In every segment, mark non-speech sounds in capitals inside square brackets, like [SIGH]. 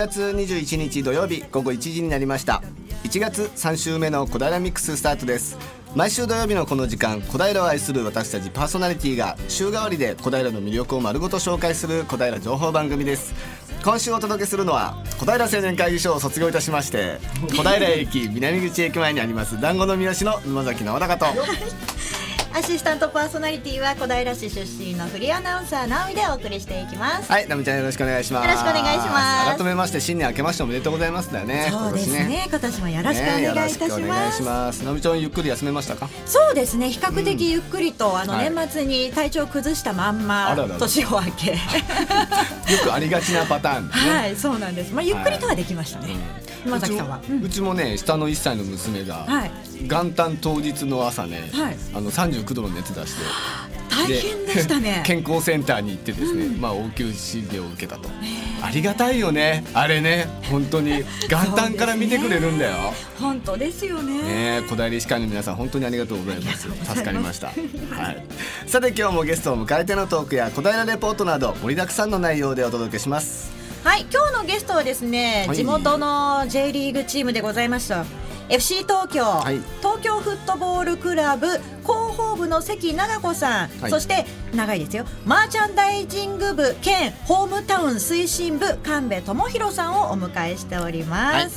月21日土曜日午後1時になりました。1月3週目の小平ミックススタートです。毎週土曜日のこの時間小平を愛する私たちパーソナリティが週替わりで小平の魅力を丸ごと紹介する小平情報番組です。今週お届けするのは小平青年会議所を卒業いたしまして小平駅南口駅前にあります団子の三好の沼崎直高と。アシスタントパーソナリティは小平市出身のフリーアナウンサー直美でお送りしていきます。はい、ナミちゃんよろしくお願いします。よろしくお願いします。改めまして新年明けましておめでとうございますだよね。そうですね。今年もよろしくお願いいたします,、いします。ナミちゃんゆっくり休めましたか？そうですね。比較的ゆっくりと、あのはい。年末に体調崩したまんまあららら。年を明け。[LAUGHS] よくありがちなパターンだね。はいそうなんです。まあゆっくりとはできましたね、山崎さんは。うちもうちもね下の1歳の娘が、はい元旦当日の朝ね、はい。あの39度の熱出して。大変でしたね。健康センターに行ってですね、まあ応急診療を受けたと。ありがたいよねあれね。本当に。元旦から見てくれるんだよ、本当ですよね。ねえ小平医師会の皆さん本当にありがとうございます。ありがとうございます。助かりました、はい、さて今日もゲストを迎えてのトークや小平レポートなど盛りだくさんの内容でお届けします。はい今日のゲストはですね、はい。地元の J リーグチームでございました FC 東京、い。東京フットボールクラブ広報部の関長子さん、はい。そして長いですよ。マーチャンダイジング部兼ホームタウン推進部神戸智弘さんをお迎えしております。はい。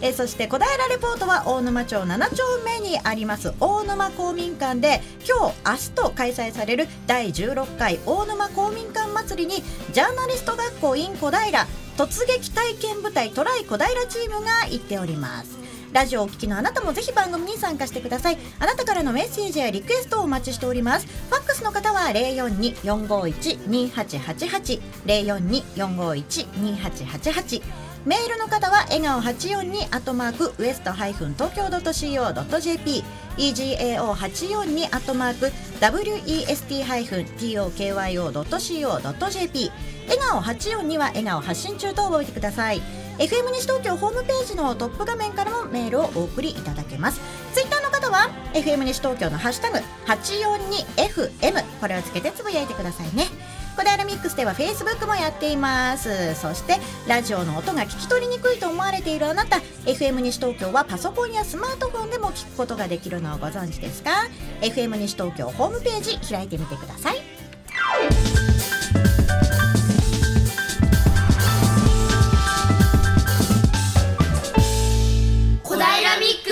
えーそして小平レポートは大沼町7丁目にあります大沼公民館で今日明日と開催される第16回大沼公民館祭りにジャーナリスト学校 in 小平突撃体験部隊トライ小平チームが行っておりますラジオをお聞きのあなたもぜひ番組に参加してください。あなたからのメッセージやリクエストをお待ちしております。ファックスの方は042-451-2888 042-451-2888メールの方は笑顔842アットマークウエストハイフン東京 .co.jp egao842 アットマーク west ハイフン tokyo.co.jp 笑顔842は笑顔発信中と覚えてください。FM 西東京ホームページのトップ画面からもメールをお送りいただけます。ツイッターの方は FM 西東京のハッシュタグ 842FM これをつけてつぶやいてくださいね。小平ミックスでは Facebook もやっています。そしてラジオの音が聞き取りにくいと思われているあなた FM 西東京はパソコンやスマートフォンでも聞くことができるのをご存知ですか？FM 西東京ホームページ開いてみてください。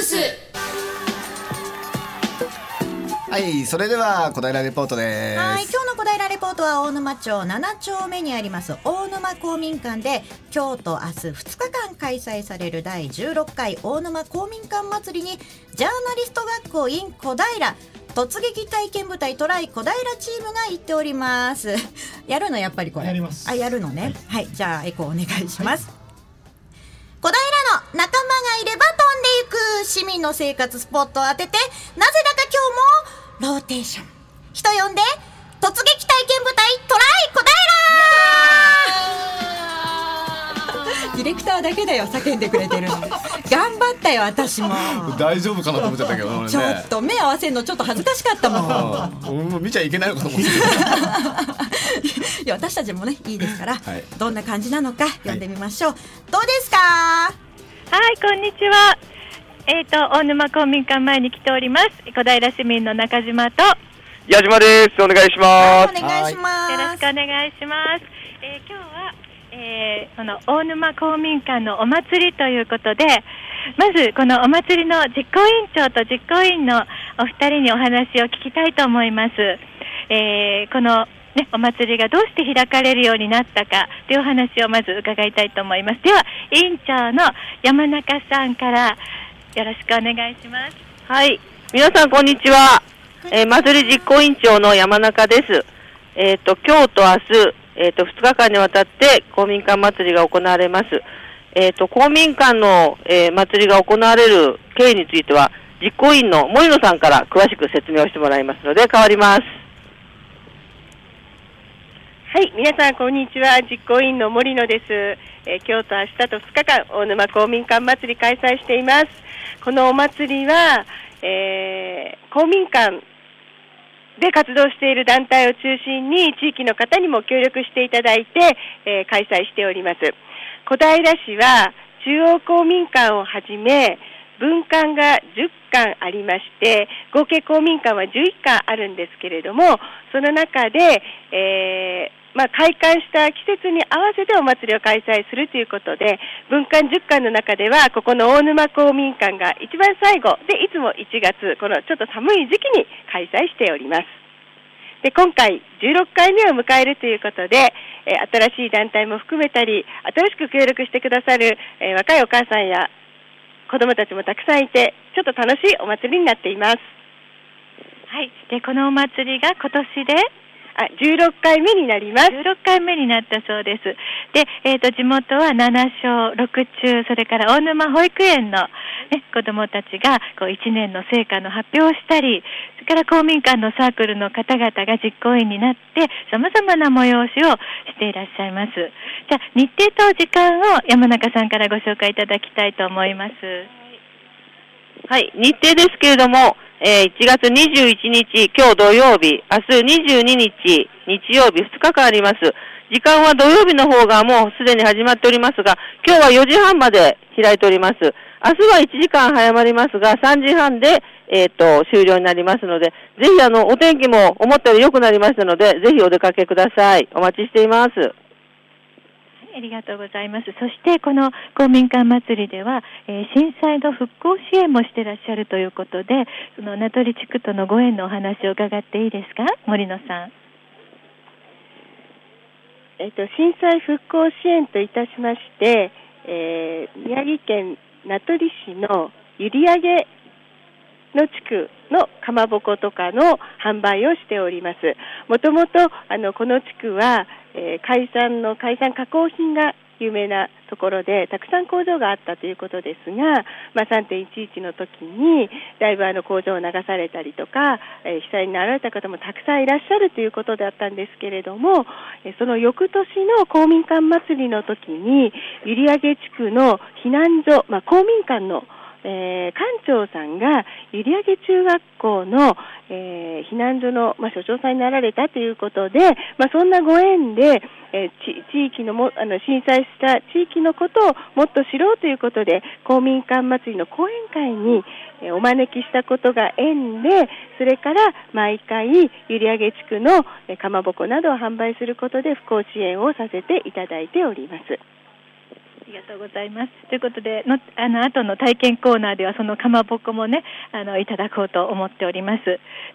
スはいそれでは小平レポートです。はい今日の小平レポートは大沼町7丁目にあります大沼公民館で今日と明日2日間開催される第16回大沼公民館祭りにジャーナリスト学校 in 小平突撃体験部隊トライ小平チームが行っております。やるのやっぱりこれ。やります。あやるのね。はい、じゃあエコーお願いします、小平の仲間がいれば飛んでいく市民の生活スポットを当ててなぜだか今日もローテーション。人呼んで突撃体験部隊トライ小平ディレクターだけだよ叫んでくれてるの頑張ったよ私も。大丈夫かなと思っちゃったけど俺ね。ちょっと目合わせるのちょっと恥ずかしかったもん。うん見ちゃいけないのかと思っていや私たちもねいいですから、はい。どんな感じなのか読んでみましょう、どうですか？はい、こんにちは。えっ、と、大沼公民館前に来ております。小平市民の中島と、よ矢島です。お願いします。お願いします。ろしくお願いします。えー今日は、えーこの大沼公民館のお祭りということで、まずこのお祭りの実行委員長と実行委員のお二人にお話を聞きたいと思います。えーこのね、お祭りがどうして開かれるようになったかというお話をまず伺いたいと思います。では、委員長の山中さんからよろしくお願いします。はい。皆さん、こんにちは。えー、祭り実行委員長の山中です。えっ、と、今日と明日、えっ、と、2日間にわたって公民館祭りが行われます。えっ、と、公民館の、えー祭りが行われる経緯については、実行委員の森野さんから詳しく説明をしてもらいますので、変わります。はい、皆さんこんにちは。実行委員の森野です。えー今日と明日と2日間、大沼公民館祭り開催しています。このお祭りは、えー公民館で活動している団体を中心に地域の方にも協力していただいて、えー開催しております。小平市は中央公民館をはじめ、文館が10館ありまして、合計公民館は11館あるんですけれども、その中で、えまあ、開館した季節に合わせてお祭りを開催するということで、文館10館の中では、ここの大沼公民館が一番最後で、いつも1月、このちょっと寒い時期に開催しております。で今回16回目を迎えるということで、え新しい団体も含めたり、新しく協力してくださる、え若いお母さんや子供たちもたくさんいて、ちょっと楽しいお祭りになっています。はい。で、このお祭りが今年であ、16回目になります。16回目になったそうです。で、えっ、と、地元は7小、6中、それから大沼保育園の、ね、子供たちが、こう、1年の成果の発表をしたり、それから公民館のサークルの方々が実行委員になって、様々な催しをしていらっしゃいます。じゃあ、日程と時間を山中さんからご紹介いただきたいと思います。はい、日程ですけれども、えー1月21日、今日土曜日、明日22日、日曜日2日間あります。時間は土曜日の方がもうすでに始まっておりますが、今日は4時半まで開いております。明日は1時間早まりますが、3時半で、えっ、と、終了になりますので、ぜひあの、お天気も思ったより良くなりましたので、ぜひお出かけください。お待ちしています。ありがとうございます。そして、この公民館祭りでは、えー震災の復興支援もしてらっしゃるということで、その名取地区とのご縁のお話を伺っていいですか？森野さん。えっと、震災復興支援といたしまして、えー宮城県名取市の閖上の地区のかまぼことかの販売をしております。もともと、あの、この地区は、えー海産の海産加工品が有名なところで、たくさん工場があったということですが、まあ、3.11の時に、だいぶあの工場を流されたりとか、えー被災になられた方もたくさんいらっしゃるということだったんですけれども、えその翌年の公民館祭りの時に、閖上地区の避難所、まあ、公民館のえー館長さんが閖上中学校の、えー避難所の、まあ、所長さんになられたということで、まあ、そんなご縁で、えー地域のもあの震災した地域のことをもっと知ろうということで公民館祭りの講演会に、えお招きしたことが縁でそれから毎回閖上地区の、えかまぼこなどを販売することで復興支援をさせていただいております。ありがとうございます。ということで、のあの後の体験コーナーではそのかまぼこもね、あのいただこうと思っております。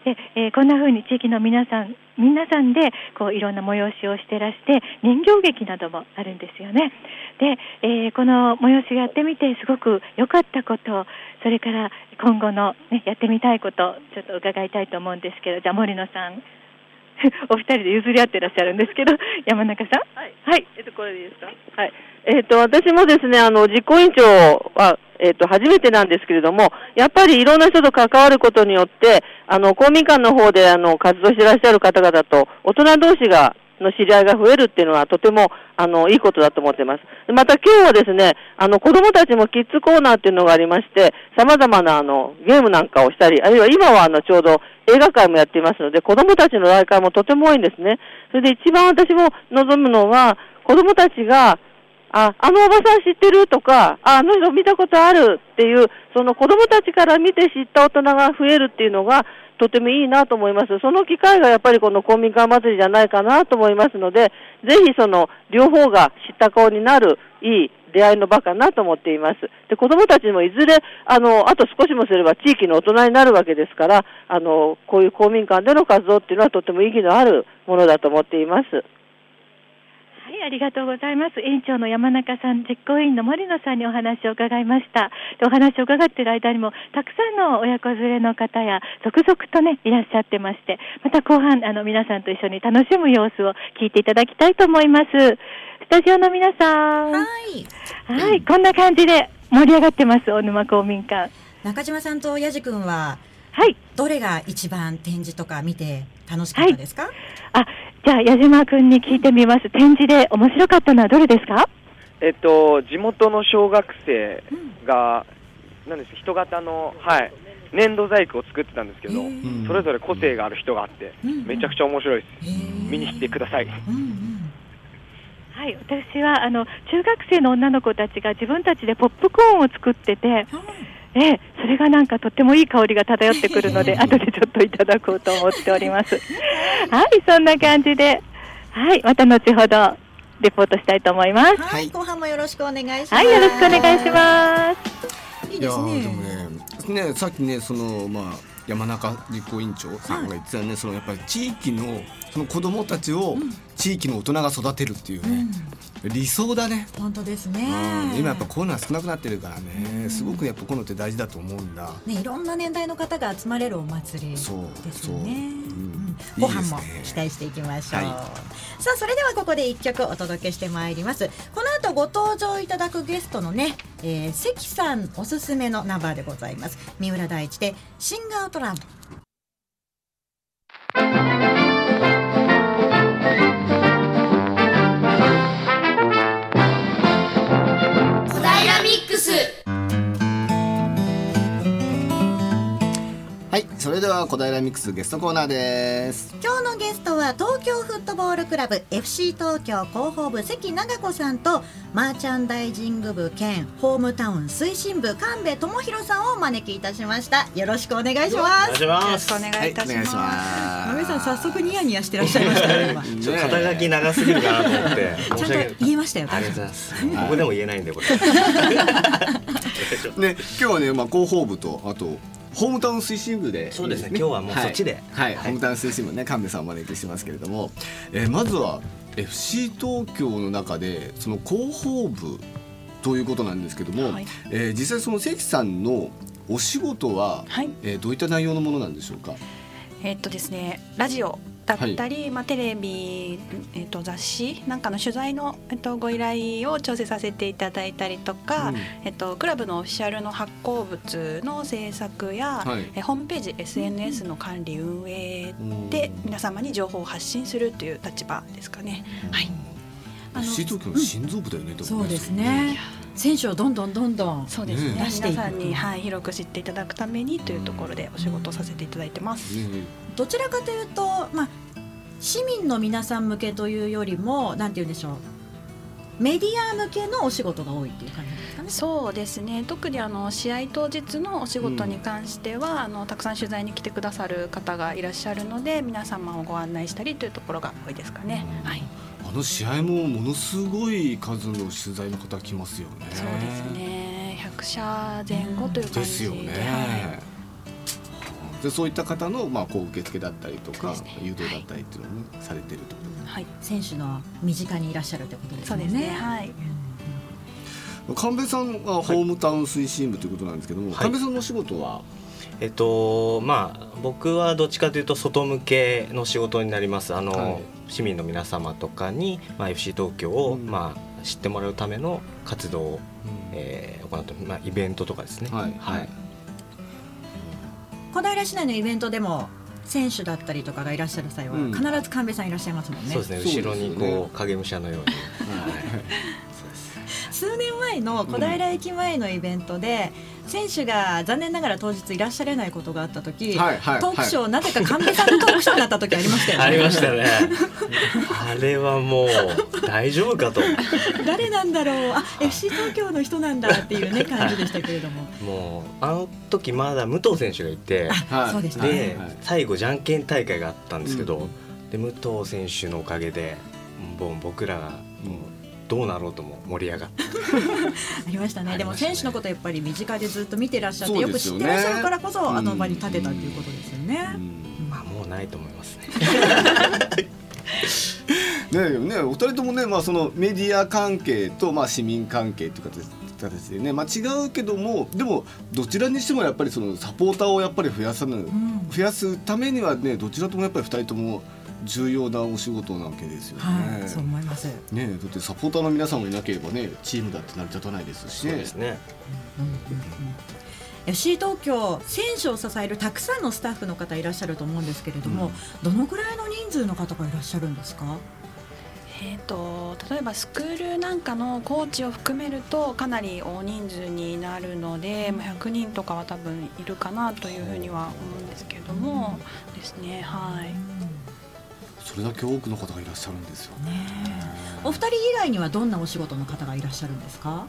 で、えーこんな風に地域の皆さん、皆さんでこういろんな催しをしてらして、人形劇などもあるんですよね。で、えーこの催しやってみてすごく良かったこと、それから今後の、ね、やってみたいこと、ちょっと伺いたいと思うんですけど、じゃあ森野さん。[LAUGHS] お二人で譲り合ってらっしゃるんですけど、山中さん？はいはい。えっと、これでいいですか？はい。えっ、と、私もですね、あの、実行委員長は、えっ、と、初めてなんですけれども、やっぱりいろんな人と関わることによって、あの、公民館の方で、あの、活動していらっしゃる方々と、大人同士が、の知り合いが増えるっていうのは、とても、あの、いいことだと思ってます。また今日はですね、あの、子供たちもキッズコーナーっていうのがありまして、様々な、あの、ゲームなんかをしたり、あるいは今は、あの、ちょうど映画会もやっていますので、子供たちの来会もとても多いんですね。それで一番私も望むのは、子供たちが、あ、あのおばさん知ってるとか、あ、あの人見たことあるっていう、その子供たちから見て知った大人が増えるっていうのが、とてもいいなと思います。その機会がやっぱりこの公民館祭りじゃないかなと思いますので、ぜひその両方が知った顔になるいい出会いの場かなと思っています。で、子供たちもいずれ、あの、あと少しもすれば地域の大人になるわけですから、あの、こういう公民館での活動っていうのはとても意義のあるものだと思っています。はい、ありがとうございます。委員長の山中さん、実行委員の森野さんにお話を伺いました。でお話を伺っている間にも、たくさんの親子連れの方や、続々とね、いらっしゃってまして、また後半、あの、皆さんと一緒に楽しむ様子を聞いていただきたいと思います。スタジオの皆さん。はい。はい、こんな感じで盛り上がってます、大沼公民館。中島さんとやじくんは、はい。どれが一番展示とか見て楽しかったですか、あ、じゃあ、矢島くんに聞いてみます。展示で面白かったのはどれですか？えっと、地元の小学生が、なんです人型の、はい、粘土細工を作ってたんですけど、へーそれぞれ個性がある人があって、うんめちゃくちゃ面白いです。へー見に来てください。うんうん。はい、私はあの中学生の女の子たちが自分たちでポップコーンを作ってて、ええ、それがなんかとってもいい香りが漂ってくるので、[LAUGHS] 後でちょっといただこうと思っております。はい、そんな感じで、はい、また後ほどレポートしたいと思います。はい、後半もよろしくお願いします。はい、よろしくお願いします。いいですね。いやでもねねさっきねそのまあ山中実行委員長さんが言ってたよね、そのやっぱり地域のその子供たちを地域の大人が育てるっていうね、理想だね。本当ですね、うん、今やっぱこういうのは少なくなってるからね、すごくやっぱこういうのって大事だと思うんだ。ね、いろんな年代の方が集まれるお祭りですよね。後半も期待していきましょう、はい、さあそれではここで一曲お届けしてまいります。この後ご登場いただくゲストのね、えー、関さんおすすめのナンバーでございます。三浦大知でシンガートランプはい、それでは小平ミックスゲストコーナーです。今日のゲストは東京フットボールクラブ FC 東京広報部関長子さんとマーチャンダイジング部兼ホームタウン推進部神戸智弘さんをお招きいたしました。よろしくお願いします。よろしくお願いいたします。まめさん早速ニヤニヤしてらっしゃいました [LAUGHS] ね今。ちょっと肩書き長すぎるかなと思って。ちゃんと言えましたよ。ありがとうございます。ここでも言えないんでこれ。[LAUGHS] [LAUGHS] ね、今日はね、まあ広報部とあと。ホームタウン推進部で、そうですね。今日はもうそっちで、はい、ホームタウン推進部ね、神戸さんをお招きしてますけれども、えー、まずは FC 東京の中でその広報部ということなんですけども、はい、えー、実際その関さんのお仕事は、はい、えー、どういった内容のものなんでしょうか？えー、っとですね、ラジオだったり、はい、まあ、テレビ、えー、と雑誌なんかの取材の、えー、とご依頼を調整させていただいたりとか、うん、えー、とクラブのオフィシャルの発行物の制作や、はい、えー、ホームページ SNS の管理運営で皆様に情報を発信するという立場ですかね。はい。あの心臓部だよね、うん、そうですね。選手をどんどんどんどんそうですね、ね、皆さんに、はい、広く知っていただくためにというところでお仕事をさせていただいてます。どちらかというと、まあ、市民の皆さん向けというよりもなんて言うんでしょうメディア向けのお仕事が多いっていう感じですかね。そうですね。特にあの試合当日のお仕事に関しては、うん、あのたくさん取材に来てくださる方がいらっしゃるので、皆様をご案内したりというところが多いですかね。うん、はい。あの試合もものすごい数の取材の方来ますよね。そうですね。100社前後という感じで。すよね。はい。でそういった方のまあこう受付だったりとか、ね、誘導だったりっていうのを、ね、されてると、はい、選手の身近にいらっしゃるということですね。そうですね。はい。神戸さんはホームタウン推進部ということなんですけども、はい、神戸さんのお仕事は？えっとまあ僕はどっちかというと外向けの仕事になります。あの、はい、市民の皆様とかに、まあ、FC 東京を、うん、まあ、知ってもらうための活動を、うん、えー、行って、まあ、イベントとかですね。はい、はい。小平市内のイベントでも選手だったりとかがいらっしゃる際は必ず神戸さんいらっしゃいますもんね。そうですね。後ろにこう影武者のように。[LAUGHS] 数年前の小平駅前のイベントで、選手が残念ながら当日いらっしゃれないことがあった時、はいはい、トークショー、なぜか神戸さんのトークショーになった時ありましたよね。[LAUGHS] ありましたね。[LAUGHS] あれはもう大丈夫かと。誰なんだろう。あ、FC 東京の人なんだっていうね感じでしたけれども。[LAUGHS] もうあの時まだ武藤選手がいて、そうでしたで、最後じゃんけん大会があったんですけど、で武藤選手のおかげで、もう僕らがもうどうなろうとも盛り上がって。[LAUGHS] ありましたね。でも選手のことやっぱり身近でずっと見てらっしゃってよく知ってらっしゃるからこそあの場に立てたっていうことですよね。まあもうないと思いますね。[LAUGHS] ねね。お二人ともねまあそのメディア関係とまあ市民関係という形形でねまあ違うけどもでもどちらにしてもやっぱりそのサポーターをやっぱり増やさぬ、うん、増やすためにはねどちらともやっぱり二人とも重要なお仕事なわけですよね。はい、そう思います。ね、だってサポーターの皆さんもいなければね、チームだって成り立たないですし、ね。そうですね。うんうんうん FC 東京選手を支えるたくさんのスタッフの方いらっしゃると思うんですけれども、うん、どのぐらいの人数の方がいらっしゃるんですか？えーと、例えばスクールなんかのコーチを含めるとかなり大人数になるので、まあ、100人とかは多分いるかなというふうには思うんですけれども、ですねはい。それだけ多くの方がいらっしゃるんですよね。お二人以外にはどんなお仕事の方がいらっしゃるんですか？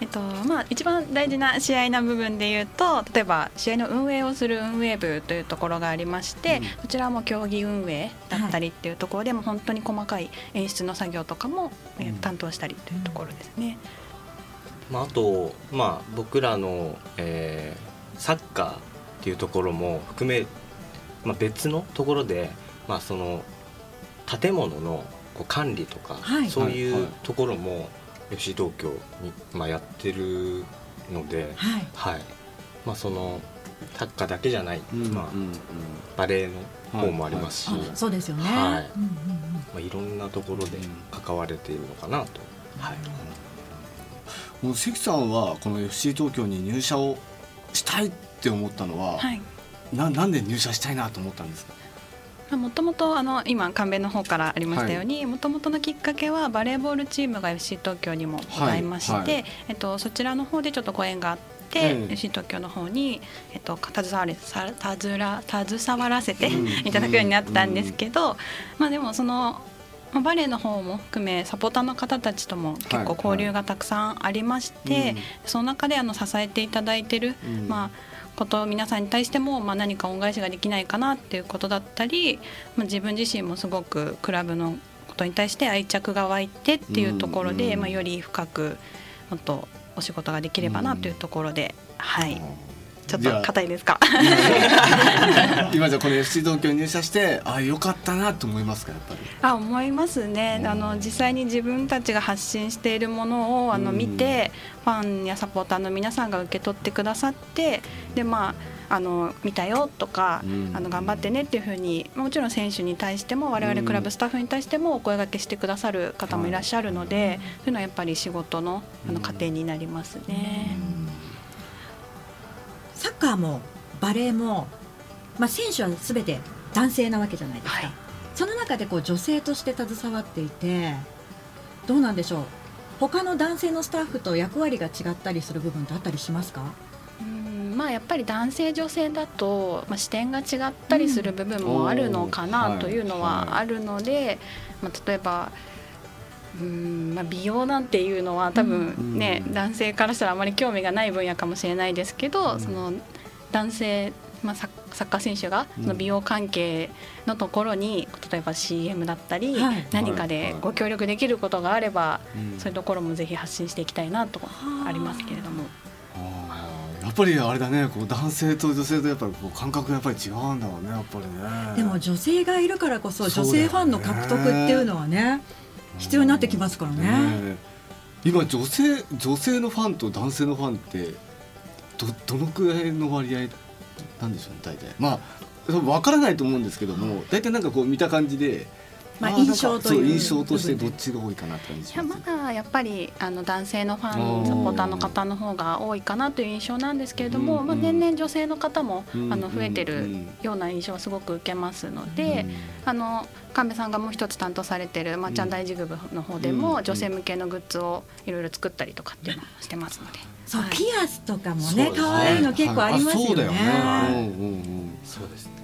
えっとまあ、一番大事な試合な部分でいうと例えば試合の運営をする運営部というところがありまして、うん、そちらも競技運営だったりっていうところでも本当に細かい演出の作業とかも、うん、担当したりというところですね。まあ、あと、まあ、僕らの、えー、サッカーっていうところも含め、まあ、別のところで、まあ、その建物のこう管理とか、はい、そういうところも、はい FC 東京に、まあ、やってるので、はい、はい、まあ、そのサッカーだけじゃない、うん、まあ、うん、バレーの方もありますし、はいはい、そうですよね、はい。うんうんうん。まあ、いろんなところで関われているのかなと。はい。もう関さんはこの FC 東京に入社をしたいって思ったのは、はい、ななんで入社したいなと思ったんですか？もともとあの今関弁の方からありましたようにもともとのきっかけはバレーボールチームが FC 東京にもございまして、はい。はい、えっと、そちらの方でちょっとご縁があって、うん、FC 東京の方に、えっと、携われ携わらせて [LAUGHS] いただくようになったんですけど、うん、まあ、でもそのまあ、バレエの方も含めサポーターの方たちとも結構交流がたくさんありまして、はいはい、その中であの支えていただいてる、うん、まあことを皆さんに対しても、まあ、何か恩返しができないかなっていうことだったり、まあ、自分自身もすごくクラブのことに対して愛着が湧いてっていうところで、まあ、より深くもっとお仕事ができればなというところで、はいちょっと硬いですか？今じゃこの FC 東京に入社してあよかったなと思いますかやっぱり？あ思いますね。あの実際に自分たちが発信しているものをあの見てファンやサポーターの皆さんが受け取ってくださってでまああの見たよとか、あの頑張ってねっていうふうにもちろん選手に対しても我々クラブスタッフに対してもお声がけしてくださる方もいらっしゃるので、そういうのはやっぱり仕事のあの糧になりますね。サッカーもバレーも、まあ、選手はすべて男性なわけじゃないですか、はい、その中でこう女性として携わっていてどうなんでしょう？他の男性のスタッフと役割が違ったりする部分ってあったりしますか？うんまあやっぱり男性女性だと、まあ、視点が違ったりする部分もあるのかなというのはあるので、まあ、例えばうんまあ、美容なんていうのは多分ね、うん、男性からしたらあまり興味がない分野かもしれないですけど、うん、その男性、まあ、サッカー選手がその美容関係のところに例えば CM だったり、何かでご協力できることがあれば、そういうところもぜひ発信していきたいなとありますけれども。やっぱりあれだねこう男性と女性とやっぱりこう感覚がやっぱり違うんだろうねやっぱりね。でも女性がいるからこそ女性ファンの獲得っていうのはね必要になってきますからね。今女性女性のファンと男性のファンってどどのくらいの割合なんでしょうね大体まあ分からないと思うんですけども大体なんかこう見た感じでまあ、印象という。印象としてどっちが多いかなって感じします。まだやっぱりあの男性のファンサポーターの方の方が多いかなという印象なんですけれども、まあ、年々女性の方もあの増えてるような印象はすごく受けますので、あの神戸さんがもう一つ担当されてるまっちゃん大事部の方でも女性向けのグッズをいろいろ作ったりとかっていうのをしてますので。そう、はい、ピアスとかもね可愛いの結構ありますよね。そうですね。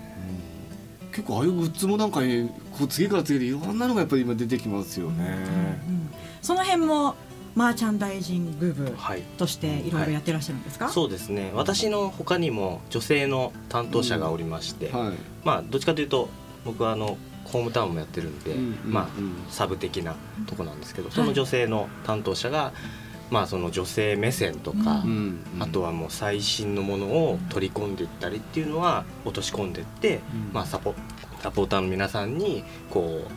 結構ああいうグッズもなんか、ね、こう次から次でいろんなのがやっぱり今出てきますよね。うんうん、その辺もマーチャンダイジング部としてい。ろいろやってらっしゃるんですか、はい、そうですね。私のほかにも女性の担当者がおりまして、うん。はい、まあどっちかというと僕はあのホームタウンもやってるんで、うんうん、まあサブ的なとこなんですけど、その女性の担当者が、まあ、その女性目線とか、うん。あとはもう最新のものを取り込んでいったりっていうのは落とし込んでいって、まあ、サポサポーターの皆さんにこう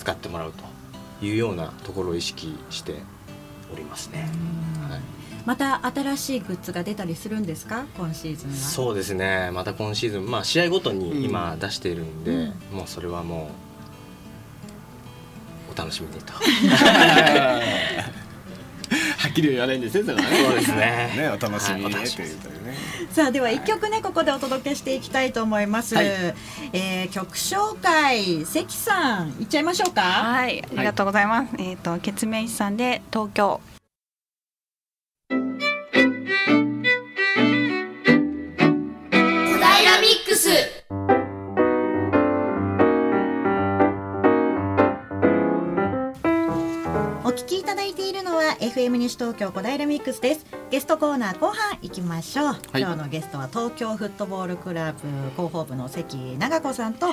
使ってもらうというようなところを意識しておりますね。はい、また新しいグッズが出たりするんですか？今シーズンは。そうですね。また今シーズン、まあ、試合ごとに今出しているんで、うん、もうそれはもうお楽しみにと。きり言わないんですね。そうですね。[LAUGHS] ね、お楽しみに、はい、というね。さあ、では一曲ね、ここでお届けしていきたいと思います。はい、えー、曲紹介、関さん、いっちゃいましょうか。はい、ありがとうございます。はい、えっ、ー、と、ケツメイシさんで、東京。FM 西東京小平ミックスです。ゲストコーナー後半行きましょう、はい、今日のゲストは東京フットボールクラブ広報部の関長子さんと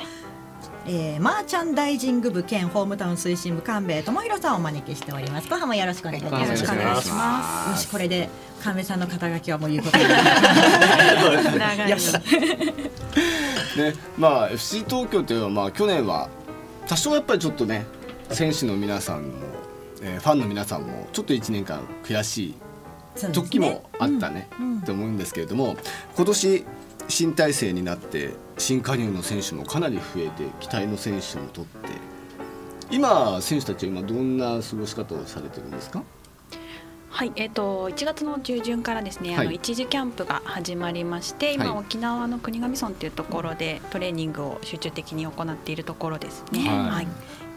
えー、マーチャンダイジング部兼ホームタウン推進部神戸智弘さんをお招きしております。後半もよろしくお願いします。よろしくお願いします。よしこれで神戸さんの肩書きはもう言うこと [LAUGHS] ねまあ FC 東京というのはまあ去年は多少やっぱりちょっとね選手の皆さんも、えー、ファンの皆さんもちょっと1年間悔しい時もあったね、うん、と思うんですけれども今年新体制になって新加入の選手もかなり増えて期待の選手も取って今選手たちは今どんな過ごし方をされてるんですか？はい、えっ、ー、と1月の中旬からですね、はい、あの一時キャンプが始まりまして、今、はい、沖縄の国頭村っていうところでトレーニングを集中的に行っているところですね。はい、はい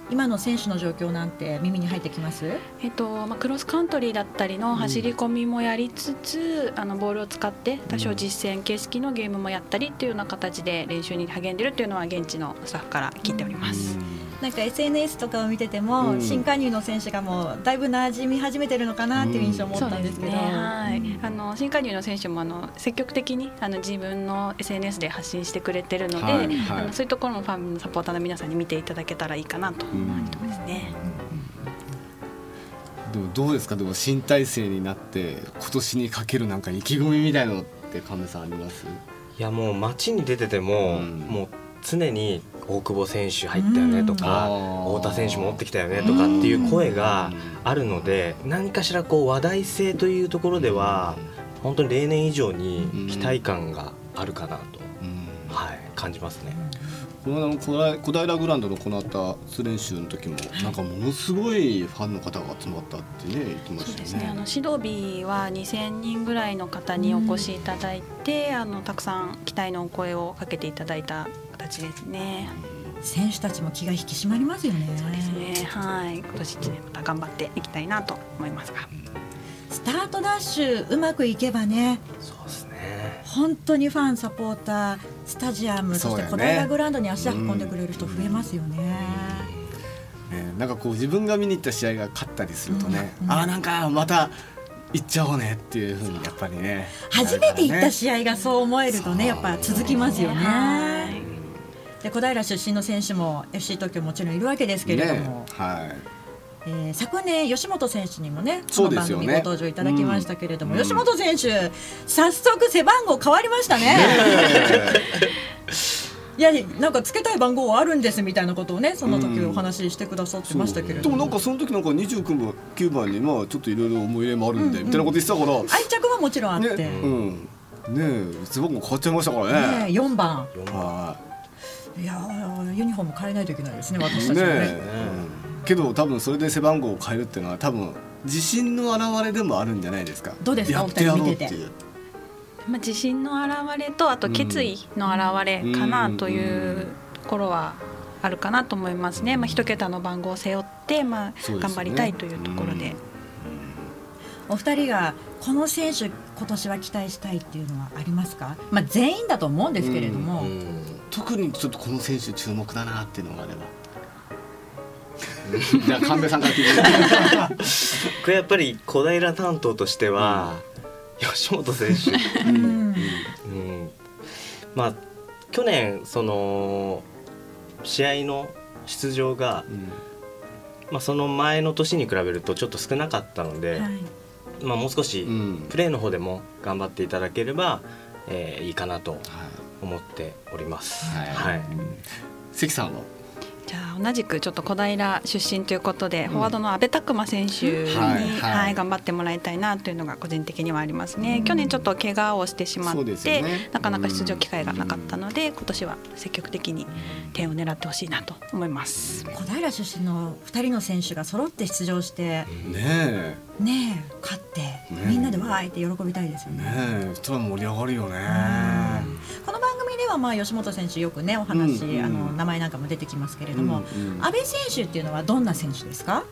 今の選手の状況なんて耳に入ってきます、えっとまあ、クロスカントリーだったりの走り込みもやりつつ、うん、あのボールを使って多少実践形式のゲームもやったりっていうような形で練習に励んでるっていうのは現地のスタッフから聞いております。うんなんか SNS とかを見てても、うん、新加入の選手がもうだいぶ馴染み始めてるのかなっていう印象を持ったんですけど、うん。ね、はい、あの新加入の選手もあの積極的にあの自分の SNS で発信してくれてるので、はい。はい、あのそういうところもファンサポーターの皆さんに見ていただけたらいいかなと思ってますね。でもどうですか？でも新体制になって今年にかけるなんか意気込みみたいなのって神戸さんあります？いやもう街に出てても、うん、もう常に大久保選手入ったよねとか、太田選手持ってきたよねとかっていう声があるので何かしらこう話題性というところでは本当に例年以上に期待感があるかなと、はい、感じますね。この小平グランドの行った初練習の時も、なんかものすごいファンの方が集まったってね言ってましたよね。ね。あの指導日は2000人ぐらいの方にお越しいただいて、うん、あのたくさん期待のお声をかけていただいた形ですね。選手たちも気が引き締まりますよね。そうですね。はい。今年一年また頑張っていきたいなと思いますが。スタートダッシュうまくいけばね。そうですね。本当にファンサポータースタジアムそ,、して小平グラウンドに足運んでくれる人増えますよね。ね、なんかこう自分が見に行った試合が勝ったりするとね、うんうん、あなんかまた行っちゃおうねっていうふうにやっぱりね初めて行った試合がそう思えるとねやっぱ続きますよね。で小平出身の選手も FC 東京もちろんいるわけですけれども、ね、はい。えー、昨年吉本選手にもねこの番組ご登場いただきましたけれども、ねうん、吉本選手早速背番号変わりましたね。[LAUGHS] いやなんかつけたい番号はあるんですみたいなことをねその時お話ししてくださってましたけれども、うん、でもなんかその時なんか29番9番にまあちょっといろいろ思い入れもあるんで、うん。うん、みたいなこと言ってたから。愛着はもちろんあって、ね、うん。ねえ背番号変わっちゃいましたからね。ね4番。はいいやユニフォーム変えないといけないですね私たちもね、ねうん、けど多分それで背番号を変えるっていうのは多分自信の表れでもあるんじゃないですか。どうですかやってやろうっていう。まあ、自信の表れとあと決意の表れかなというところはあるかなと思いますね、まあ、一桁の番号を背負って、まあ、頑張りたいというところで。お二人がこの選手今年は期待したいっていうのはありますか、まあ、全員だと思うんですけれども、特にちょっとこの選手注目だなっていうのがあれば。[LAUGHS] じゃあ神戸さんから聞いてこれやっぱり小平担当としては、うん、吉本選手、うん。うん、まあ去年その試合の出場が、まあ、その前の年に比べるとちょっと少なかったので、はい。まあ、もう少しプレーの方でも頑張っていただければ、えー、いいかなと思っております。はい、はい、関さんは？同じくちょっと小平出身ということで、うん、フォワードの阿部拓磨選手に、はいはい、頑張ってもらいたいなというのが個人的にはありますね、うん、去年ちょっと怪我をしてしまって、ね、なかなか出場機会がなかったので、うん、今年は積極的に点を狙ってほしいなと思います。小平出身の2人の選手が揃って出場してねえ。ねえ勝って、みんなでわーいって喜びたいですよね。ねえそしたら盛り上がるよね。この番組ではまあ吉本選手よくねお話、うんうん、あの名前なんかも出てきますけれども、うんうん、安倍選手っていうのはどんな選手ですか？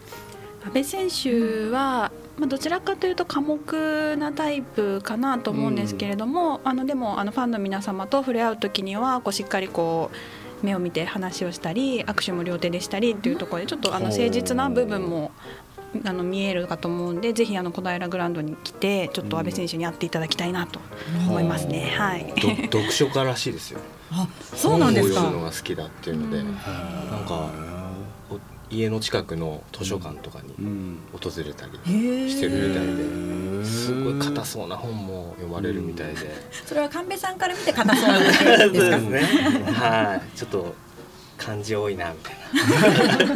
安倍選手は、まあ、どちらかというと寡黙なタイプかなと思うんですけれども、うん、あのでもあのファンの皆様と触れ合う時にはこうしっかりこう目を見て話をしたり握手も両手でしたりっていうところでちょっとあの誠実な部分もあの見えるかと思うんでぜひあの小平グラウンドに来てちょっと阿部選手に会っていただきたいなと思いますね。はい。ど読書家らしいですよ。あ、そうなんですか。読むのが好きだっていうので、なんか家の近くの図書館とかに訪れたりしてるみたいですごい硬そうな本も読まれるみたいで、それは神戸さんから見て硬そうなんですかね。はい。ちょっと漢字多いなみたい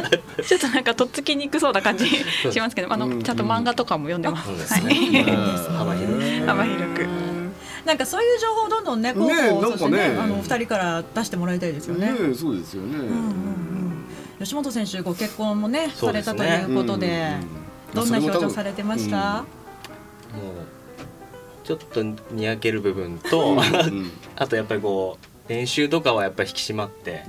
な。[LAUGHS] ちょっとなんかとっつきにくそうな感じしますけどあのちゃんと漫画とかも読んでます、はい、幅広く幅広くなんかそういう情報をどんどんね広報、ね、そしてねあの二人から出してもらいたいですよね。ねそうですよね。うんうん吉本選手ご結婚もねされたということで、どんな表情されてました、もうちょっとにやける部分と、[LAUGHS] あとやっぱりこう練習とかはやっぱり引き締まって、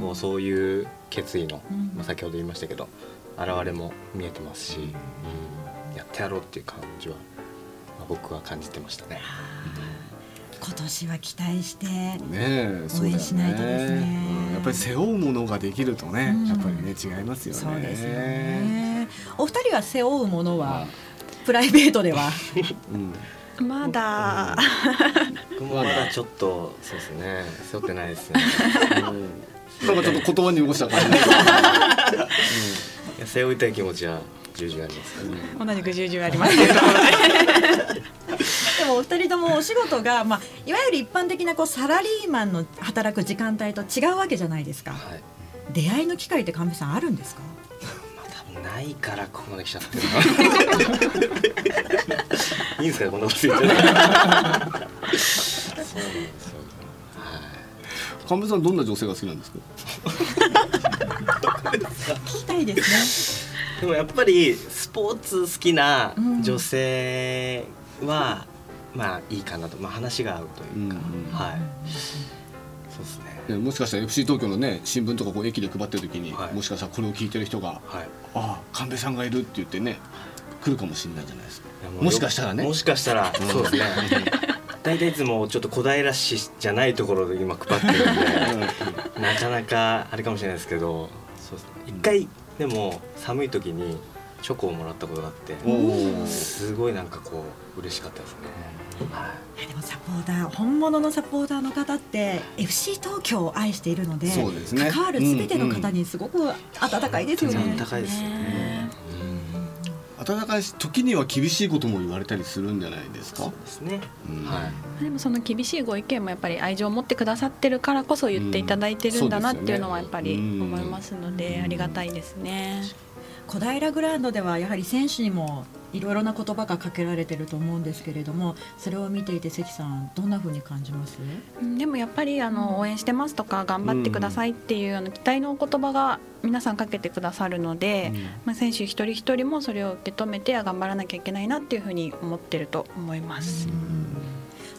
こうそういう決意の、まあ、先ほど言いましたけど現れも見えてますし、やってやろうっていう感じは、まあ、僕は感じてましたね。今年は期待して応援しないとですね、ねうん、やっぱり背負うものができるとね、うん、やっぱりね違いますよね。そうですよね。お二人が背負うものは、プライベートでは、うん、まだ、まだちょっとそうですね。背負ってないですね。なんかちょっと言葉に起こした感じ。うん、いや背負いたい気持ちは重々あります、ね、同じく重々ありますけど。[LAUGHS] でもお二人ともお仕事が、まあ、いわゆる一般的なこうサラリーマンの働く時間帯と違うわけじゃないですか、はい、出会いの機会って神戸さんあるんですか？まあ多分ないからここまで来ちゃってる [LAUGHS] いいんですかこんなこと言って。そうなんですよ。神戸さんどんな女性が好きなんですか？[LAUGHS] 聞きたいですねでもやっぱりスポーツ好きな女性は、うん、まあいいかなと、まあ、話が合うというか、うん。うん、はいそうですね。もしかしたら FC 東京のね新聞とかこう駅で配ってる時に、はい、もしかしたらこれを聞いてる人が「はい、ああ神戸さんがいる」って言ってね来るかもしれないじゃないですか。もしかしたらね。もしかしたらそうですね。[LAUGHS] 大体いつもちょっと小平市じゃないところで今配ってるんでなかなかあれかもしれないですけどそうですね。一回でも寒い時にチョコをもらったことがあってすごいなんかこう嬉しかったですね。はい、でもサポーター本物のサポーターの方って FC 東京を愛しているのでそうです、ね、関わるすべての方にすごく温かいですよね。温かいですね。温かいし時には厳しいことも言われたりするんじゃないですか？そうですね。うん、はい。でもその厳しいご意見もやっぱり愛情を持ってくださってるからこそ言っていただいてるんだなっていうのはやっぱり思いますのでありがたいですね。小平グラウンドではやはり選手にもいろいろな言葉がかけられてると思うんですけれどもそれを見ていて関さんどんなふうに感じます？でもやっぱりあの応援してますとか頑張ってくださいっていうあの期待のお言葉が皆さんかけてくださるので、まあ、選手一人一人もそれを受け止めて頑張らなきゃいけないなっていうふうに思ってると思います。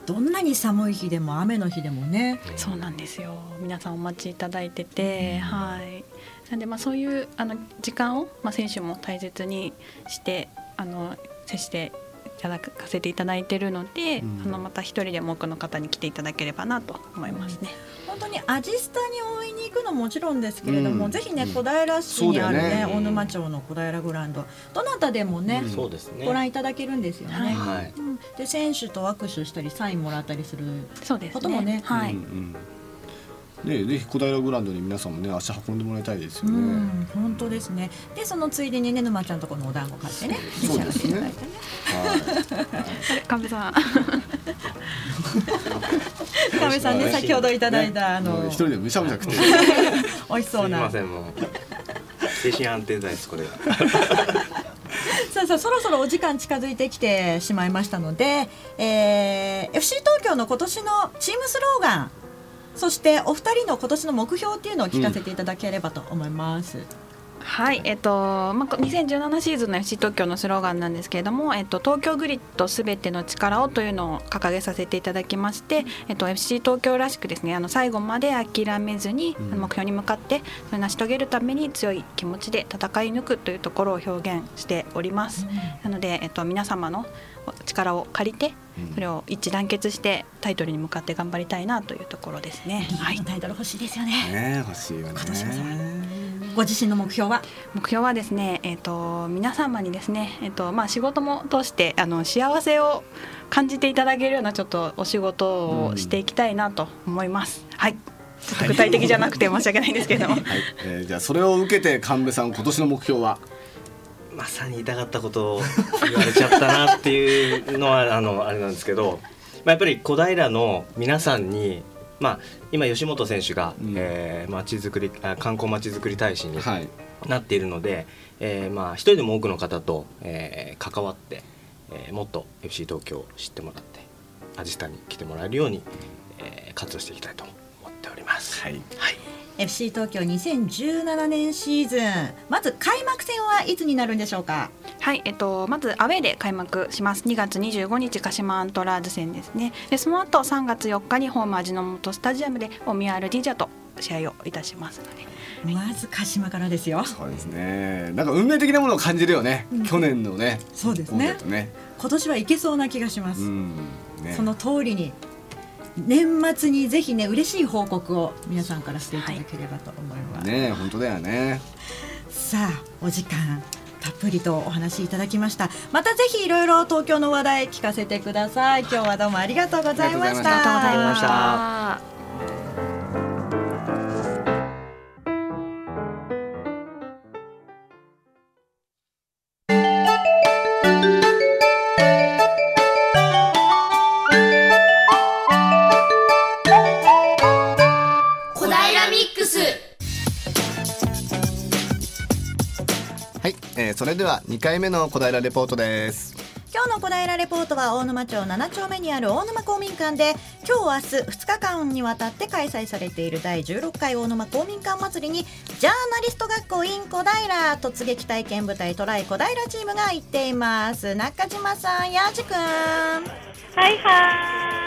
どんなに寒い日でも雨の日でもね。そうなんですよ。皆さんお待ちいただいてて、はいなんでまあそういうあの時間を、まあ、選手も大切にしてあの接していただかせていただいているので、うん、あのまた一人でも多くの方に来ていただければなと思いますね。本当にアジスタに応援に行くのももちろんですけれども、うん、ぜひね小平市にあるね、ね、大沼町の小平グラウンド。どなたでもね,、そうですね。ご覧いただけるんですよね。はい、で選手と握手したりサインもらったりすることもね。ねはい、うんうんね、ぜひ小平グランドに皆さんもね足運んでもらいたいですよね。本当ですね。でそのついでにね沼ちゃんとこのお団子買ってね召し上がっていただいてね。はい。亀さん。亀さんね先ほどいただいた、あの一人でむしゃむしゃ食って [LAUGHS] 美味しそうな。すみませんもう精神安定剤ですこれが。さあさあそろそろお時間近づいてきてしまいましたので、えー、FC 東京の今年のチームスローガンそしてお二人の今年の目標っていうのを聞かせていただければと思います。うんはい、えっとまあ、2017シーズンの FC 東京のスローガンなんですけれども、えっと、東京グリッドすべての力をというのを掲げさせていただきまして、えっと、FC 東京らしくですねあの最後まで諦めずに、目標に向かってそれ成し遂げるために強い気持ちで戦い抜くというところを表現しております。うん、なので、えっと、皆様の力を借りてそれを一致団結してタイトルに向かって頑張りたいなというところですね。はい、タイトル欲しいですよね。ね欲しいよね。ご自身の目標は？目標はですね、えーと、皆様にですね、えーとまあ、仕事も通してあの幸せを感じていただけるようなちょっとお仕事をしていきたいなと思います。うん、はい。ちょっと具体的じゃなくて申し訳ないんですけども、はい。えー、じゃあそれを受けて神戸さん今年の目標は？まさに言いたかったことを言われちゃったなっていうのはあのあれなんですけど、まあ、やっぱり小平の皆さんにまあ、今吉本選手が、うん、えー、町づくり観光まちづくり大使になっているので、はい、えー、まあ、一人でも多くの方と、えー、関わって、えー、もっと FC 東京を知ってもらってアジスタに来てもらえるように、えー、活動していきたいと思っております。はい、はい FC 東京2017年シーズン。まず開幕戦はいつになるんでしょうか？はいえっとまずアウェーで開幕します。2月25日鹿島アントラーズ戦ですね。でその後3月4日にホーム味の素スタジアムで大宮アルディジャと試合をいたしますので。まず鹿島からですよ。そうですね。なんか運命的なものを感じるよね、うん、去年のねそうですね。ね。今年はいけそうな気がします、ね、その通りに年末にぜひね嬉しい報告を皆さんからしていただければと思います。はい、ね本当だよね。さあお時間たっぷりとお話いただきました。またぜひいろいろ東京の話題聞かせてください。今日はどうもありがとうございました。ありがとうございましたそれでは2回目の小平レポートです。今日の小平レポートは大沼町7丁目にある大沼公民館で今日明日2日間にわたって開催されている第16回大沼公民館祭りにジャーナリスト学校 in 小平突撃体験部隊トライ小平チームが行っています。中島さんやじくん。はいはい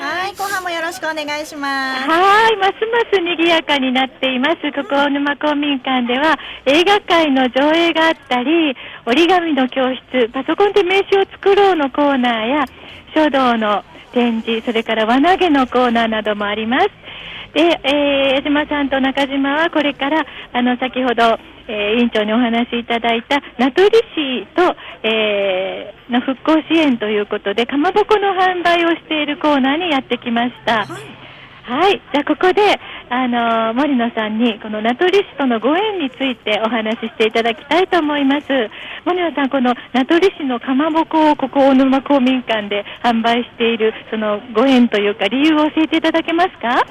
はい、後半もよろしくお願いします。はい、ますます賑やかになっています。ここ大沼公民館では映画界の上映があったり、折り紙の教室、パソコンで名刺を作ろうのコーナーや書道の展示、それから輪投げのコーナーなどもあります。で、えー、矢島さんと中島はこれからあの先ほどえー、委員長にお話しいただいた名取市と、えー、の復興支援ということでかまぼこの販売をしているコーナーにやってきました。はいはい、じゃあここで、あの森野さんにこの名取市とのご縁についてお話ししていただきたいと思います。森野さん、この名取市のかまぼこをここ大沼公民館で販売しているそのご縁というか理由を教えていただけますか？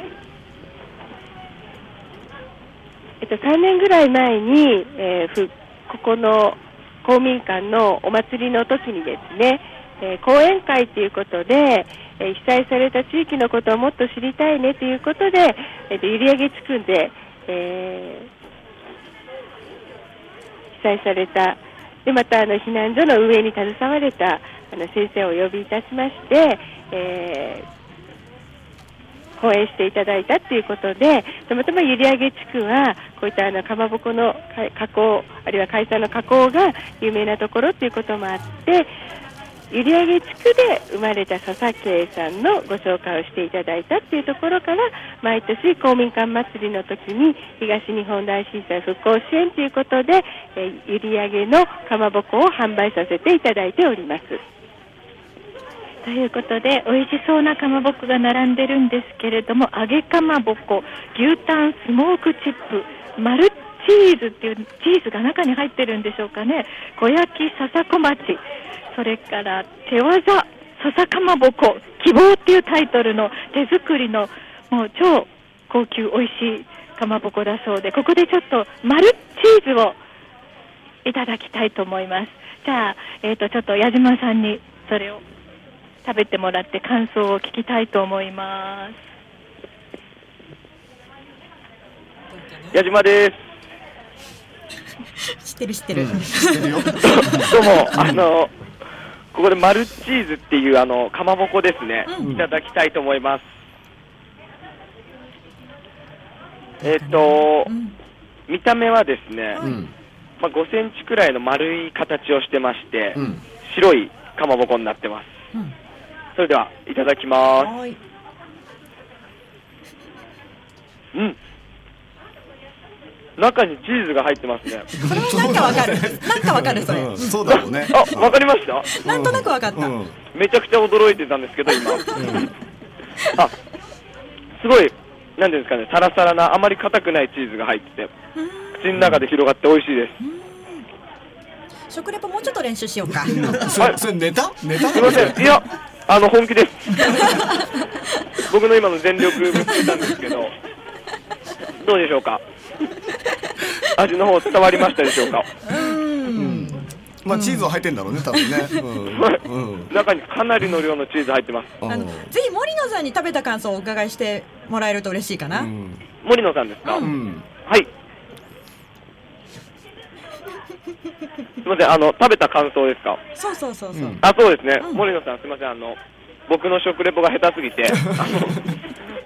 えっと、3年ぐらい前に、えー、ふここの公民館のお祭りの時にですね、えー、講演会ということで、えー、被災された地域のことをもっと知りたいねということで、えー、と閖上地区で、えー、被災されたでまたあの避難所の運営に携われたあの先生をお呼びいたしまして、えー講演していただいたということでたまたま閖上地区はこういったあのかまぼこの加工あるいは海産の加工が有名なところということもあって閖上地区で生まれた佐々慶さんのご紹介をしていただいたというところから毎年公民館祭りの時に東日本大震災復興支援ということで、え閖上のかまぼこを販売させていただいております。ということで美味しそうなかまぼこが並んでるんですけれども揚げかまぼこ牛タンスモークチップマルチーズっていうチーズが中に入ってるんでしょうかね。小焼き笹子町それから手技笹かまぼこ希望っていうタイトルの手作りのもう超高級美味しいかまぼこだそうでここでちょっとマルチーズをいただきたいと思います。じゃあ、えーとちょっと矢島さんにそれを食べてもらって感想を聞きたいと思います。矢島です。知ってる知ってる、うん、[LAUGHS] どうもあのここでマルチーズっていうあのかまぼこですね、うん、いただきたいと思います。えっ、ー、と、うん、見た目はですね、まあ、5センチくらいの丸い形をしてまして、白いかまぼこになってます、それではいただきますうんう中にチーズが入ってますね。それはなんかわかる。なんかわかるそれ。うんそうだろうねあ、わかりました？なんとなくわかった。うんめちゃくちゃ驚いてたんですけど今。あ、すごいなんですかね、サラサラなあまり硬くないチーズが入ってて、口の中で広がって美味しいです。食レポもうちょっと練習しようか。[LAUGHS] それそれネタ？ネタ？すいません。いや、あの本気です。僕の今の全力 [LAUGHS] ぶつけたんですけど、どうでしょうか？味の方伝わりましたでしょうか？まあチーズは入ってんだろうね多分ね [LAUGHS] 中にかなりの量のチーズ入ってます。あのぜひ森野さんに食べた感想をお伺いしてもらえると嬉しいかな。森野さんですか？うんはい。すみません、あの食べた感想ですか？そうそうそうそう。あ、そうですね。森野さん、すみません、あの僕の食レポが下手すぎて、[LAUGHS] あの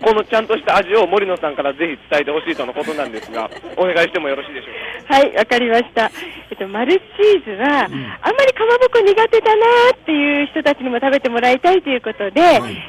このちゃんとした味を森野さんからぜひ伝えてほしいとのことなんですが、お願いしてもよろしいでしょうか？はい、わかりました。えっと、マルチーズは、あんまりかまぼこ苦手だなっていう人たちにも食べてもらいたいということで、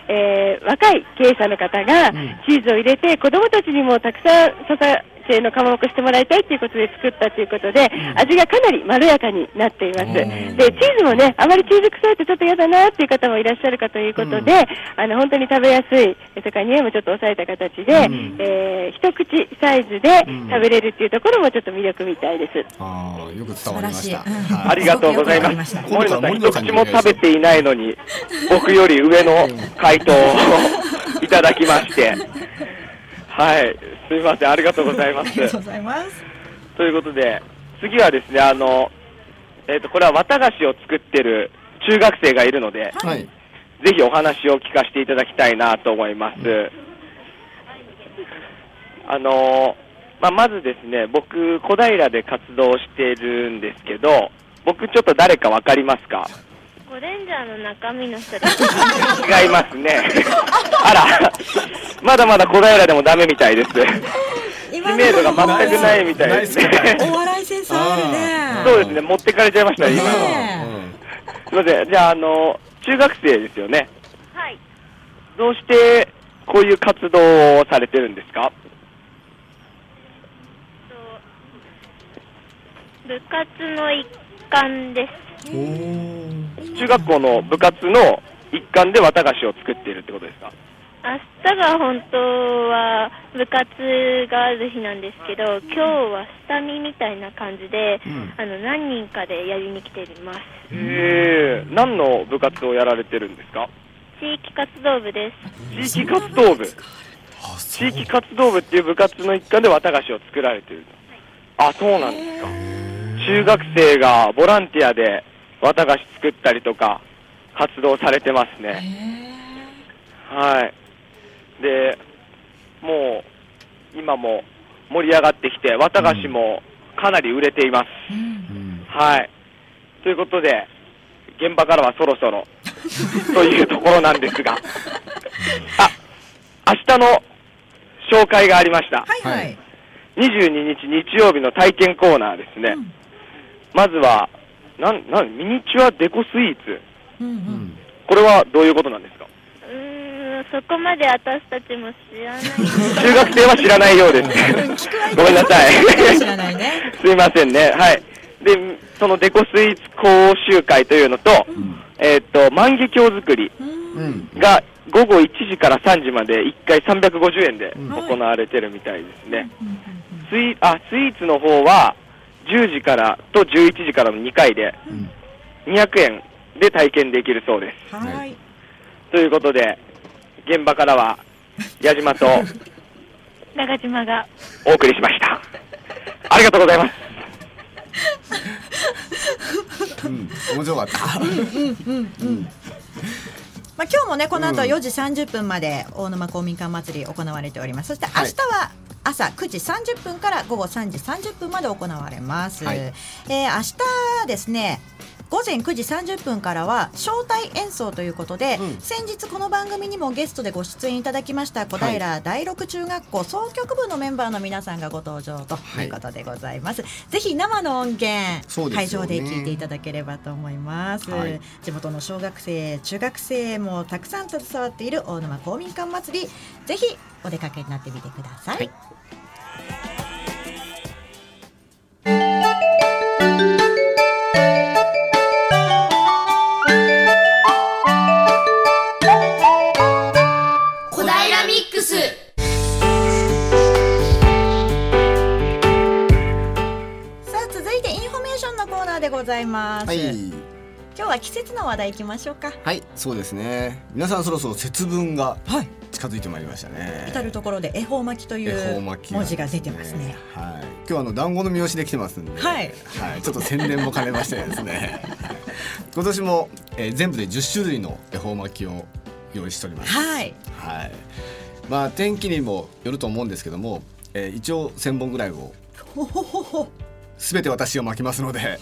えー若い経営者の方がチーズを入れて、子供たちにもたくさん育てのかまぼこしてもらいたいということで作ったということで、味がかなりまろやかになっています。で、チーズもね、あまりチーズ臭いとちょっと嫌だなっていう方もいらっしゃるかということで、あの、本当に食べやすい、それから匂いもちょっと抑えた形で、えー一口サイズで食べれるっていうところもちょっと魅力みたいです。ああよく伝わりました。素晴らしい。はい。ありがとうございます。森野さん、一口も食べていないのに、[LAUGHS] 僕より上の回答を [LAUGHS] いただきまして、はい、すみません、ありがとうございます。[LAUGHS] ありがとうございます。ということで、次はですね、あの、えっ、と、これは綿菓子を作ってる中学生がいるので、はいぜひお話を聞かせていただきたいなと思います。あのまあ、まずですね、僕、小平で活動しているんですけど、僕ちょっと誰かわかりますか？ゴレンジャーの中身の人です。違いますね。あら、まだまだ小平でもダメみたいです。知名度が全くないみたいですね。お笑いセンスあるね。そうですね、持ってかれちゃいました、今。ねすみません、じゃあ、あの、中学生ですよね。はい。どうしてこういう活動をされてるんですか？部活の一環です。中学校の部活の一環で綿菓子を作っているってことですか？明日が本当は部活がある日なんですけど、今日は下見みたいな感じで、あの何人かでやりに来ています。えー、何の部活をやられてるんですか？地域活動部です。地域活動部。地域活動部っていう部活の一環で綿菓子を作られてる。あそうなんですか。中学生がボランティアで綿菓子作ったりとか活動されてますね。はい。でもう今も盛り上がってきて綿菓子もかなり売れています、はい。ということで現場からはそろそろ [LAUGHS] というところなんですが。あ明日の紹介がありました。はいはい。22日日曜日の体験コーナーですね。まずは、なん、なん、ミニチュアデコスイーツ。これはどういうことなんですか？うーん、そこまで私たちも知らない。中学生は知らないようです。ごめんなさい。知らないね。[LAUGHS] すいませんね。はい。で、そのデコスイーツ講習会というのと、えーっと、万華鏡作りが午後1時から3時まで1回350円で行われてるみたいですね。スイあスイーツの方は10時からと11時からの2回で200円で体験できるそうです。はい。ということで、現場からは矢島と [LAUGHS] 長島が。お送りしました。ありがとうございます。うん面白かったうんうんうん。まあ今日もねこの後4時30分まで大沼公民館祭り行われております。そして明日は朝9時30分から午後3時30分まで行われます。はいえー明日ですね。午前9時30分からは招待演奏ということで、先日この番組にもゲストでご出演いただきました小平第六中学校総局部のメンバーの皆さんがご登場ということでございます。ぜひ生の音源、ね。会場で聞いていただければと思います。はい。地元の小学生中学生もたくさん携わっている大沼公民館祭。りぜひお出かけになってみてください、スさあ続いてインフォメーションのコーナーでございます、はい今日は季節の話題いきましょうかはいそうですね皆さんそろそろ節分が近づいてまいりましたね至る所で恵方巻きという文字が出てますね。はい。今日はあの団子の三好できてますんで。はいはい。ちょっと宣伝も兼ねましてですね。[LAUGHS] 今年も、えー全部で10種類の恵方巻きを用意しております。はい。はい。まあ天気にもよると思うんですけども、えー、一応1000本ぐらいをすべて私が巻きますので。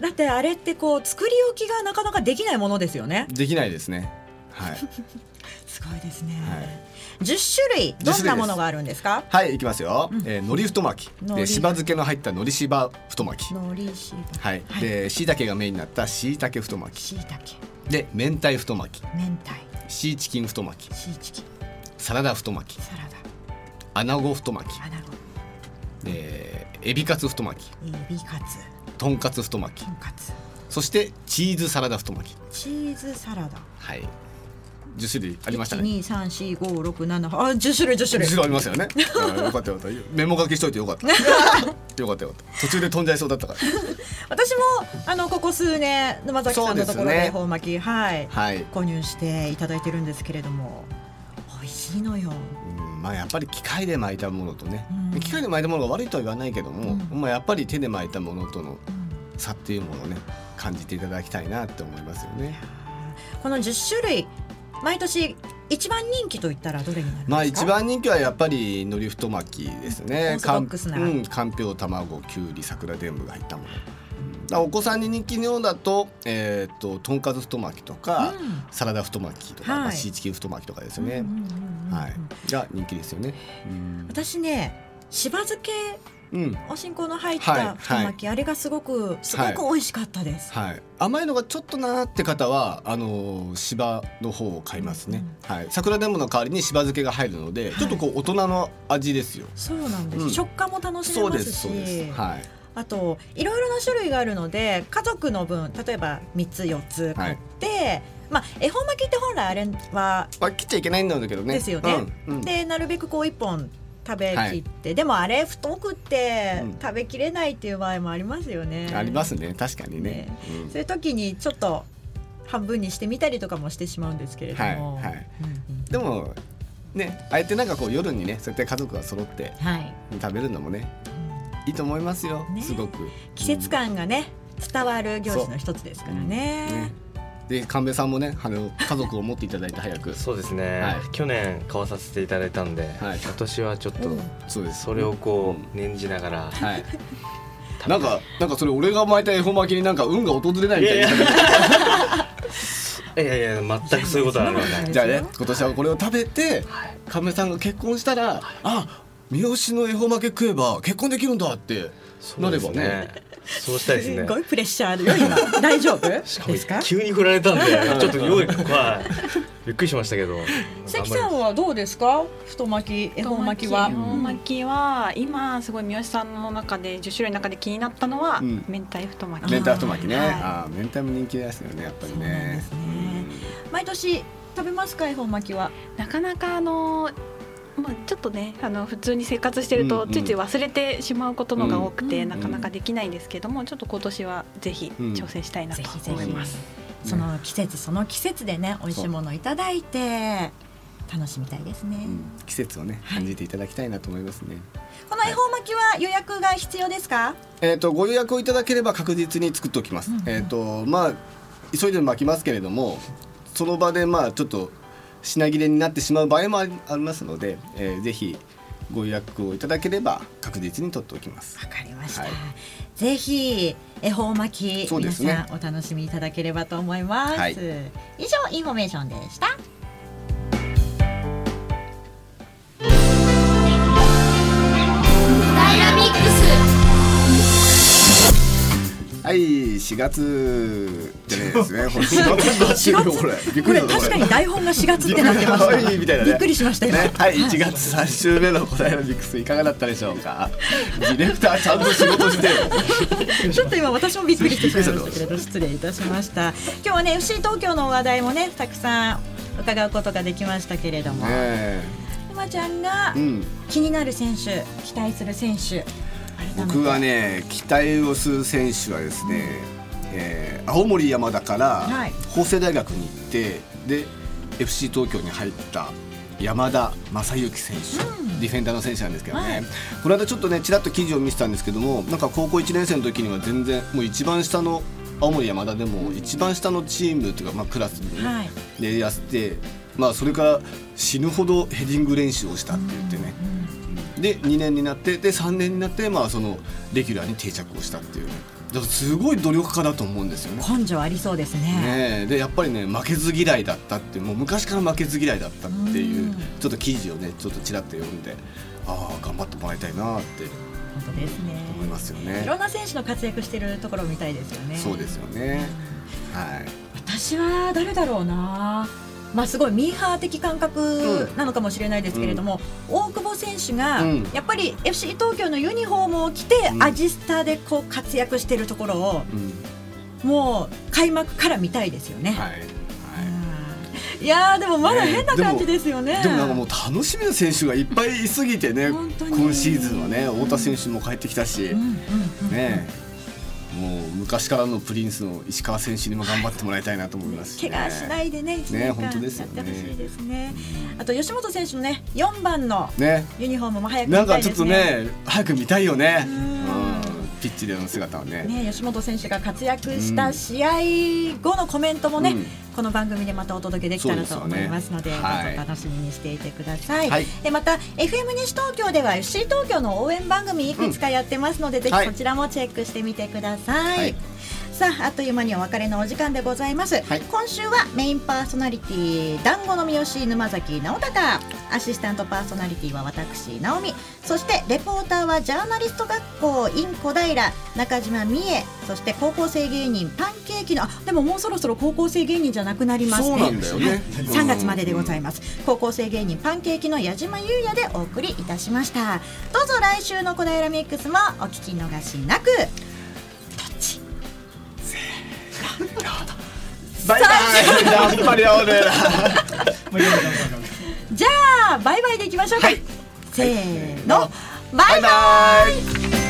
だってあれってこう作り置きがなかなかできないものですよね。できないですね。はい。[LAUGHS] すごいですね。はい。十種類どんなものがあるんですか？はいいきますよ、うん、えー、海苔太巻き。でしば漬けの入った海苔しば太巻き。海苔しばはい、はい、でしい。たけがメインになったしいたけ太巻き。しいたけで明太太巻き。明太。シーチキン太巻き。シーチキンサラダ太巻き。サラダ。アナゴ太巻き。アナゴでエビカツ太巻き。エビカツ。とんかつ太巻き。とんかつ。そしてチーズサラダ太巻き。チーズサラダ。はい。十種類ありましたね。二三四五六七あ十種類十種類。十種類。ありますよね。[LAUGHS] よかったよかった。メモ書きしといてよかった。[LAUGHS] よかったよかった。途中で飛んじゃいそうだったから。[LAUGHS] 私もあのここ数年沼崎さんのところで恵方巻き、はい、はい、購入していただいてるんですけれどもしいのよ。うん、まあやっぱり機械で巻いたものとね、うん、機械で巻いたものが悪いとは言わないけども、うん、まあやっぱり手で巻いたものとの差っていうものをね感じていただきたいなって思いますよね。この十種類毎年一番人気といったらどれになりますか？まあ一番人気はやっぱり海苔太巻きですね。かん、うん、かんぴょう卵きゅうり桜でんぶが入ったもの。お子さんに人気のようだと,、えーと、とんかつ太巻きとか、うん、サラダ太巻きとか、はい、シーチキン太巻きとかですよね、はい、が人気ですよね。私ねしば漬けうん、お新香の入った太巻き、はい、あれがすごくすごく美味しかったです、はい、甘いのがちょっとなって方はあの芝の方を買いますね、うん、はい、桜でもの代わりに芝漬けが入るので、ちょっとこう大人の味ですよ。そうなんです、食感も楽しめますし。はいあといろいろな種類があるので家族の分例えば3つ4つ買って、まあ、恵方巻きって本来あれは、まあ、切っちゃいけないんだけどね。ですよね、うんうん、でなるべくこう1本食べきって、はい、でもあれ太くて食べきれないっていう場合もありますよね。ありますね。確かにね、ね。うん、そういう時にちょっと半分にしてみたりとかもしてしまうんですけれども。はいはい、うんうん、でもねあえてなんかこう夜にねそうやって家族が揃って食べるのもね、はい、いいと思いますよ、ね、すごく。季節感がね、伝わる行事の一つですからね。ねで神戸さんもねあの家族を持っていただいて早く。そうですね、はい、去年買わさせていただいたんで、はい、今年はちょっとそうです。それをこう念じながら、はい、なんかなんかそれ俺が巻いた恵方巻きになんか運が訪れないみたいな。いやいや。全くそういうことはないじゃあね今年はこれを食べて、亀さんが結婚したら、あ三好の恵方巻き食えば結婚できるんだってなればねそうしたいですね。すごいプレッシャーよ今大丈夫？ですか？急に振られたんで [LAUGHS] ちょっと用意はいびっくりしましたけど。関さんはどうですか？太巻き恵方巻きは。恵方巻きは今すごい三好さんの中で十種類の中で気になったのは、明太太巻き。明太太巻きね。ああ明太も人気ですよねやっぱりね。毎年食べますか恵方巻きは？なかなかあのまあ、ちょっとねあの普通に生活してるとついつい忘れてしまうことのが多くて、なかなかできないんですけどもちょっと今年はぜひ挑戦したいなと思います。その季節その季節でね美味しいものをいただいて楽しみたいですね、うん、季節をね感じていただきたいなと思いますね、この恵方巻きは予約が必要ですか、えっ、ー、とご予約をいただければ確実に作っておきます、うんうん、えっ、とまあ急いで巻きますけれどもその場でまあちょっと品切れになってしまう場合もありますので、えー、ぜひご予約をいただければ確実に取っておきます。わかりました。はい、ぜひ恵方巻き、ね、皆さんお楽しみいただければと思います。はい、以上インフォメーションでした。はい4月じゃないですね4月これびっくり確かに台本が4月ってなってましたみたいな、びっくりしましたよ、ね、はい1月3週目の答えのミックスいかがだったでしょうか？ディレクターちゃんと仕事して [LAUGHS] ちょっと今私もびっくりしてしまいましたけれど [LAUGHS] 失礼いたしました。今日はね FC 東京の話題もねたくさん伺うことができましたけれども、ね、まちゃんが気になる選手期待する選手僕はね期待をする選手はですね、えー、青森山田から法政大学に行ってで FC 東京に入った山田正幸選手、うん、ディフェンダーの選手なんですけどね、はい、この間ちょっとねちらっと記事を見てたんですけどもなんか高校1年生の時には全然もう一番下の青森山田でも一番下のチームというか、まあ、クラスで、ねはい、でやって、まあ、それから死ぬほどヘディング練習をしたって言ってね、うん、で2年になってで3年になって、まあ、そのレギュラーに定着をしたっていう、ね、だすごい努力家だと思うんですよね。根性ありそうですね。ねでやっぱりね負けず嫌いだったってもう昔から負けず嫌いだったっていうちょっと記事をねちょっとちらっと読んでああ頑張ってもらいたいなって。本当ですね。思いますよね。いろんな選手の活躍しているところを見たいですよね。そうですよね、はい。私は誰だろうなまあ、すごいミーハー的感覚なのかもしれないですけれども、うん、大久保選手がやっぱり FC 東京のユニフォームを着て、アジスタでこう活躍しているところを、もう開幕から見たいですよね。はい。い。やでもまだ変な感じですよね、ね、でもなんかもう楽しみな選手がいっぱいいすぎてね今シーズンはね太田選手も帰ってきたし、うんうんうん、ねもう昔からのプリンスの石川選手にも頑張ってもらいたいなと思います、ね、怪我しないでね、ね本当ですよね。ですね。あと吉本選手のね、4番のユニフォームも早く、ね、なんかちょっとね、早く見たいよね。ピッチでの姿はね。ね吉本選手が活躍した試合後のコメントもね、うん、この番組でまたお届けできたらと思いますので、ねはい、どうぞ楽しみにしていてください、はい、でまた FM 西東京では FC 東京の応援番組いくつかやってますので、うん、ぜひそちらもチェックしてみてください、はいさああっという間にお別れのお時間でございます、はい、今週はメインパーソナリティ団子の三好沼崎直隆アシスタントパーソナリティは私直美。そしてレポーターはジャーナリスト学校 in 小平中島美恵。そして高校生芸人パンケーキのあでももうそろそろ高校生芸人じゃなくなりますね。ね、3月まででございます。高校生芸人パンケーキの矢島優也でお送りいたしました。どうぞ来週の小平ミックスもお聞き逃しなくバイバイ。やっぱり [LAUGHS] じゃあバイバイでいきましょうか、はい、せーの、バイバイ